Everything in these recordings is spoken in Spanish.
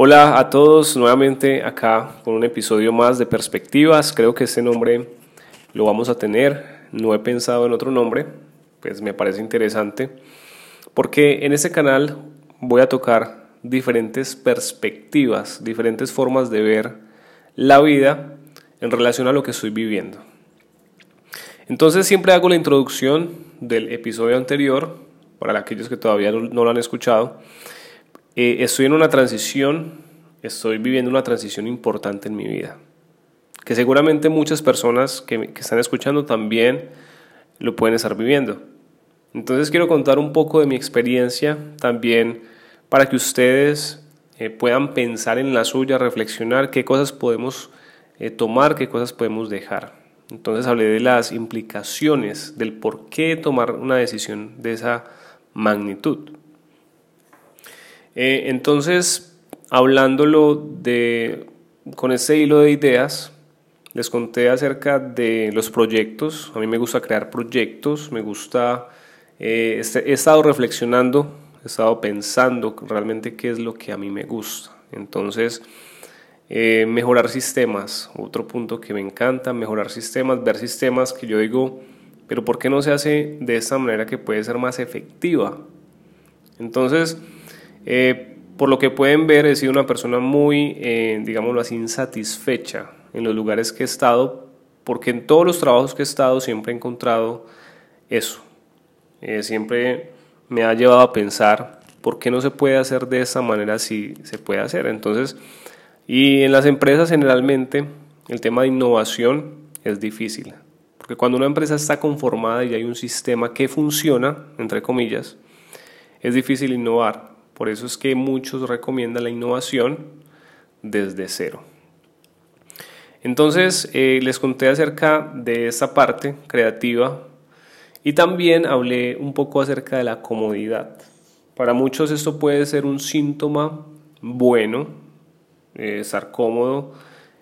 Hola a todos, nuevamente acá con un episodio más de Perspectivas. Creo que este nombre lo vamos a tener. No he pensado en otro nombre, pues me parece interesante. Porque en este canal voy a tocar diferentes perspectivas, diferentes formas de ver la vida en relación a lo que estoy viviendo. Entonces siempre hago la introducción del episodio anterior, para aquellos que todavía no lo han escuchado eh, estoy en una transición, estoy viviendo una transición importante en mi vida, que seguramente muchas personas que, están escuchando también lo pueden estar viviendo. Entonces quiero contar un poco de mi experiencia también para que ustedes eh, puedan pensar en la suya, reflexionar qué cosas podemos eh, tomar, qué cosas podemos dejar. Entonces hablé de las implicaciones, del por qué tomar una decisión de esa magnitud. Eh, entonces, hablándolo de, con ese hilo de ideas, les conté acerca de los proyectos. A mí me gusta crear proyectos, me gusta, eh, este, he estado reflexionando, he estado pensando realmente qué es lo que a mí me gusta. Entonces, eh, mejorar sistemas, otro punto que me encanta, mejorar sistemas, ver sistemas que yo digo, pero ¿por qué no se hace de esta manera que puede ser más efectiva? Entonces, eh, por lo que pueden ver, he sido una persona muy, eh, digámoslo así, insatisfecha en los lugares que he estado, porque en todos los trabajos que he estado siempre he encontrado eso. Eh, siempre me ha llevado a pensar, ¿por qué no se puede hacer de esa manera si se puede hacer? Entonces, y en las empresas generalmente el tema de innovación es difícil, porque cuando una empresa está conformada y hay un sistema que funciona, entre comillas, es difícil innovar. Por eso es que muchos recomiendan la innovación desde cero. Entonces, eh, les conté acerca de esa parte creativa y también hablé un poco acerca de la comodidad. Para muchos esto puede ser un síntoma bueno, eh, estar cómodo,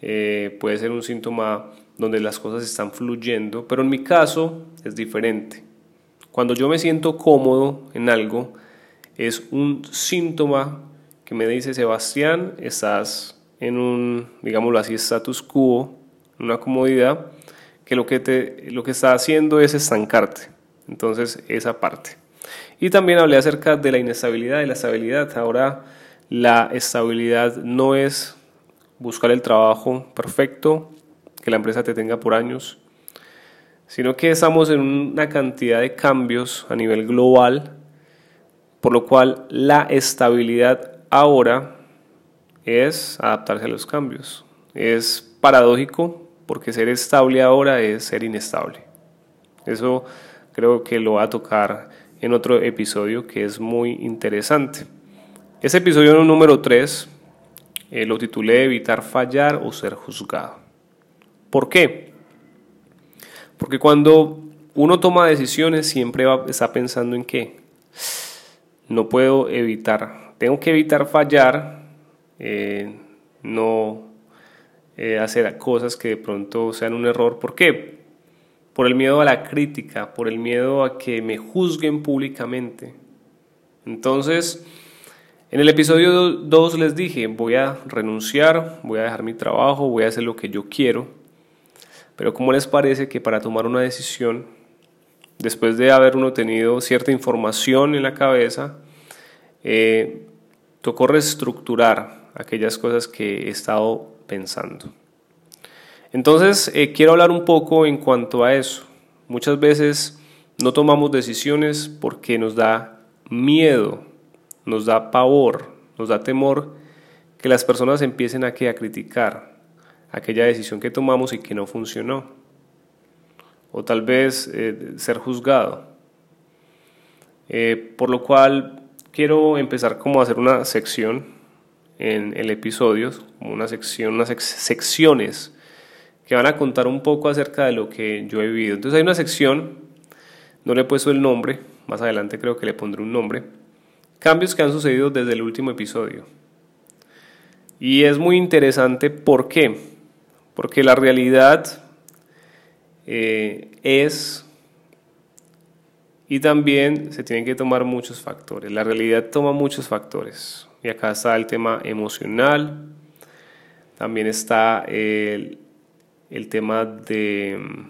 eh, puede ser un síntoma donde las cosas están fluyendo, pero en mi caso es diferente. Cuando yo me siento cómodo en algo, es un síntoma que me dice, Sebastián, estás en un, digámoslo así, status quo, una comodidad, que lo que, te, lo que está haciendo es estancarte. Entonces, esa parte. Y también hablé acerca de la inestabilidad y la estabilidad. Ahora, la estabilidad no es buscar el trabajo perfecto, que la empresa te tenga por años, sino que estamos en una cantidad de cambios a nivel global por lo cual la estabilidad ahora es adaptarse a los cambios. Es paradójico porque ser estable ahora es ser inestable. Eso creo que lo va a tocar en otro episodio que es muy interesante. Ese episodio número 3 eh, lo titulé Evitar fallar o ser juzgado. ¿Por qué? Porque cuando uno toma decisiones siempre va, está pensando en qué no puedo evitar, tengo que evitar fallar, eh, no eh, hacer cosas que de pronto sean un error. ¿Por qué? Por el miedo a la crítica, por el miedo a que me juzguen públicamente. Entonces, en el episodio 2 les dije, voy a renunciar, voy a dejar mi trabajo, voy a hacer lo que yo quiero. Pero ¿cómo les parece que para tomar una decisión después de haber uno tenido cierta información en la cabeza, eh, tocó reestructurar aquellas cosas que he estado pensando. Entonces, eh, quiero hablar un poco en cuanto a eso. Muchas veces no tomamos decisiones porque nos da miedo, nos da pavor, nos da temor que las personas empiecen a, a criticar aquella decisión que tomamos y que no funcionó o tal vez eh, ser juzgado. Eh, por lo cual quiero empezar como a hacer una sección en el episodio, como una sección, unas secciones que van a contar un poco acerca de lo que yo he vivido. Entonces hay una sección, no le he puesto el nombre, más adelante creo que le pondré un nombre, cambios que han sucedido desde el último episodio. Y es muy interesante, ¿por qué? Porque la realidad eh, es y también se tienen que tomar muchos factores. La realidad toma muchos factores. Y acá está el tema emocional, también está el, el tema de mm,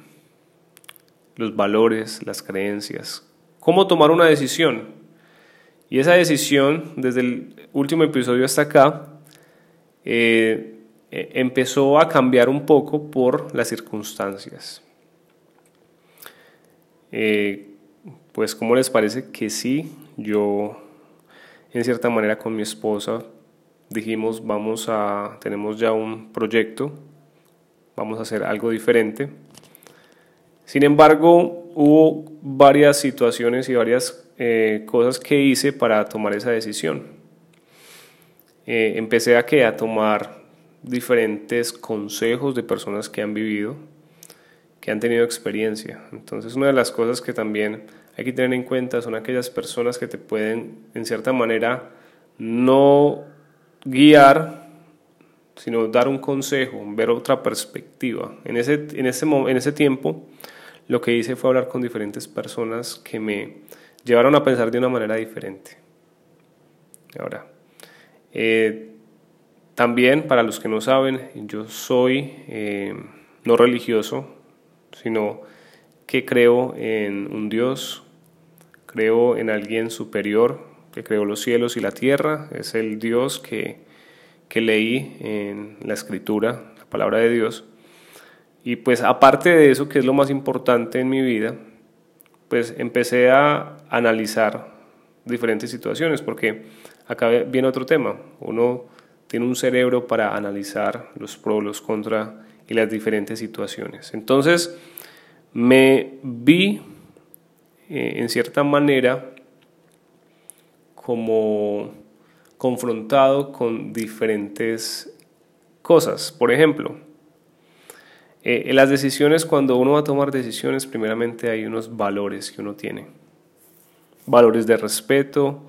los valores, las creencias. ¿Cómo tomar una decisión? Y esa decisión, desde el último episodio hasta acá, eh, eh, empezó a cambiar un poco por las circunstancias. Eh, pues, ¿cómo les parece que sí? Yo, en cierta manera, con mi esposa dijimos, vamos a, tenemos ya un proyecto, vamos a hacer algo diferente. Sin embargo, hubo varias situaciones y varias eh, cosas que hice para tomar esa decisión. Eh, empecé a, a tomar diferentes consejos de personas que han vivido, que han tenido experiencia. Entonces, una de las cosas que también hay que tener en cuenta son aquellas personas que te pueden, en cierta manera, no guiar, sino dar un consejo, ver otra perspectiva. En ese, en ese, en ese tiempo, lo que hice fue hablar con diferentes personas que me llevaron a pensar de una manera diferente. Ahora, eh, también para los que no saben, yo soy eh, no religioso, sino que creo en un Dios, creo en alguien superior que creó los cielos y la tierra, es el Dios que, que leí en la escritura, la palabra de Dios. Y pues aparte de eso, que es lo más importante en mi vida, pues empecé a analizar diferentes situaciones, porque acá viene otro tema. Uno tiene un cerebro para analizar los pros, los contras y las diferentes situaciones. Entonces, me vi eh, en cierta manera como confrontado con diferentes cosas. Por ejemplo, eh, en las decisiones, cuando uno va a tomar decisiones, primeramente hay unos valores que uno tiene. Valores de respeto,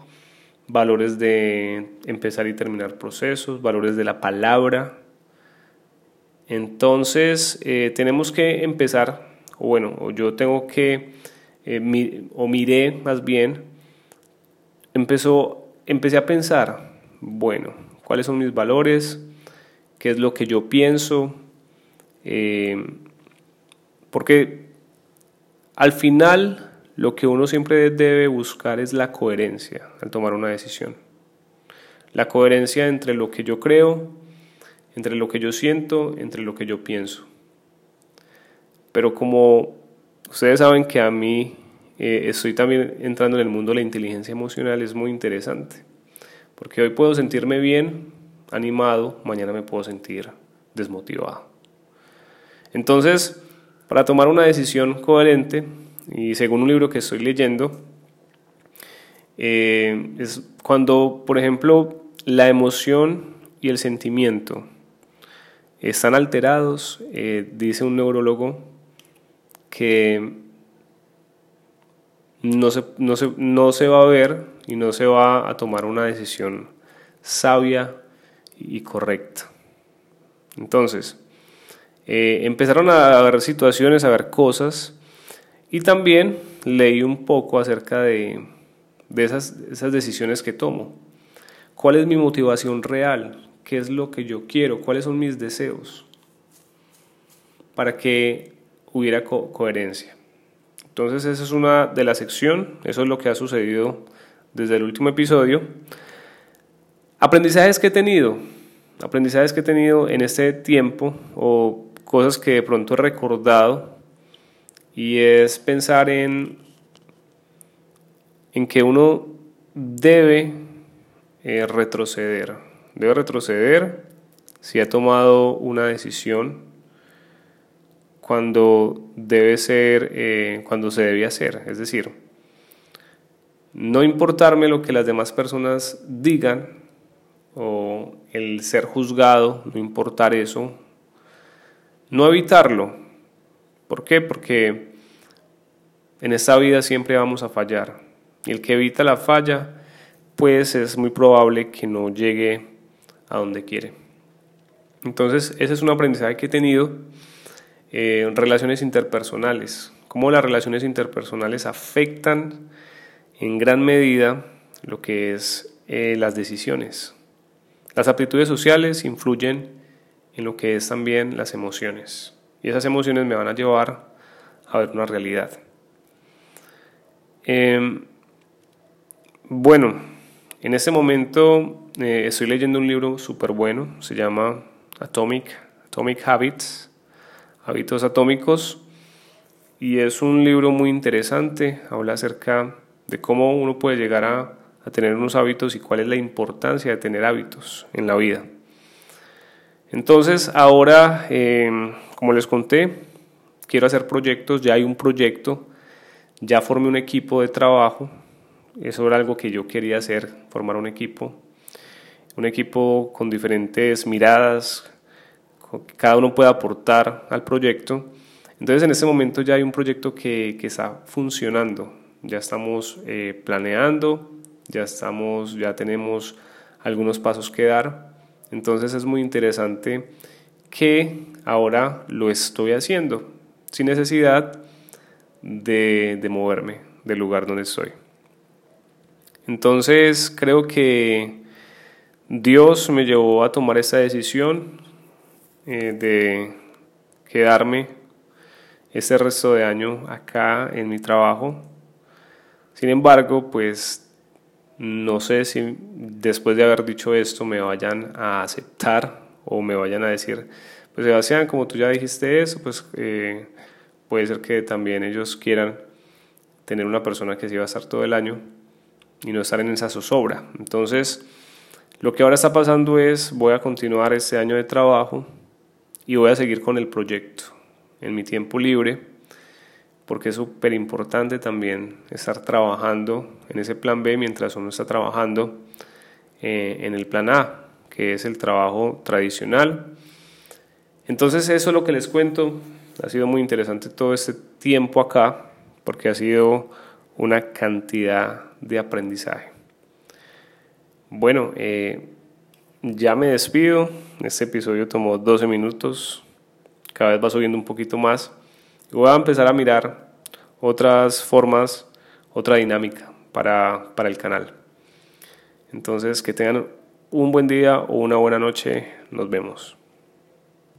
valores de empezar y terminar procesos, valores de la palabra. Entonces, eh, tenemos que empezar, o bueno, yo tengo que, eh, o miré más bien, empezó, empecé a pensar, bueno, ¿cuáles son mis valores? ¿Qué es lo que yo pienso? Eh, porque al final lo que uno siempre debe buscar es la coherencia al tomar una decisión. La coherencia entre lo que yo creo, entre lo que yo siento, entre lo que yo pienso. Pero como ustedes saben que a mí eh, estoy también entrando en el mundo de la inteligencia emocional, es muy interesante. Porque hoy puedo sentirme bien, animado, mañana me puedo sentir desmotivado. Entonces, para tomar una decisión coherente, y según un libro que estoy leyendo, eh, es cuando, por ejemplo, la emoción y el sentimiento están alterados, eh, dice un neurólogo que no se, no, se, no se va a ver y no se va a tomar una decisión sabia y correcta. Entonces, eh, empezaron a ver situaciones, a ver cosas y también leí un poco acerca de, esas, esas decisiones que tomo. ¿Cuál es mi motivación real? ¿Qué es lo que yo quiero? ¿Cuáles son mis deseos? Para que hubiera coherencia. Entonces esa es una de la sección, eso es lo que ha sucedido desde el último episodio. Aprendizajes que he tenido, aprendizajes que he tenido en este tiempo o cosas que de pronto he recordado y es pensar en, en que uno debe eh, retroceder, debe retroceder si ha tomado una decisión cuando debe ser, eh, cuando se debe hacer, es decir, no importarme lo que las demás personas digan o el ser juzgado, no importar eso, no evitarlo. ¿Por qué? Porque en esta vida siempre vamos a fallar. Y el que evita la falla, pues es muy probable que no llegue a donde quiere. Entonces, ese es un aprendizaje que he tenido eh, relaciones interpersonales. Cómo las relaciones interpersonales afectan en gran medida lo que es eh, las decisiones. Las aptitudes sociales influyen en lo que es también las emociones. Y esas emociones me van a llevar a ver una realidad. Em, bueno, en este momento eh, estoy leyendo un libro súper bueno, se llama Atomic, Atomic Habits, Hábitos Atómicos, y es un libro muy interesante, habla acerca de cómo uno puede llegar a, tener unos hábitos y cuál es la importancia de tener hábitos en la vida. Entonces, ahora, em, como les conté, quiero hacer proyectos, ya hay un proyecto, ya formé un equipo de trabajo, eso era algo que yo quería hacer, formar un equipo, un equipo con diferentes miradas, que cada uno pueda aportar al proyecto. Entonces en este momento ya hay un proyecto que, que está funcionando, ya estamos eh, planeando, ya estamos, ya tenemos algunos pasos que dar. Entonces es muy interesante que ahora lo estoy haciendo sin necesidad de, de moverme del lugar donde estoy. Entonces creo que Dios me llevó a tomar esta decisión eh, de quedarme este resto de año acá en mi trabajo. Sin embargo, pues no sé si después de haber dicho esto me vayan a aceptar o me vayan a decir, pues Sebastián, como tú ya dijiste eso, pues eh, puede ser que también ellos quieran tener una persona que sí va a estar todo el año y no estar en esa zozobra. Entonces, lo que ahora está pasando es, voy a continuar este año de trabajo y voy a seguir con el proyecto en mi tiempo libre, porque es súper importante también estar trabajando en ese plan B mientras uno está trabajando eh, en el plan A, que es el trabajo tradicional. Entonces eso es lo que les cuento. Ha sido muy interesante todo este tiempo acá, porque ha sido una cantidad de aprendizaje. Bueno, eh, ya me despido. Este episodio tomó 12 minutos. Cada vez va subiendo un poquito más. Voy a empezar a mirar otras formas, otra dinámica para, para el canal. Entonces, que tengan un buen día o una buena noche. Nos vemos.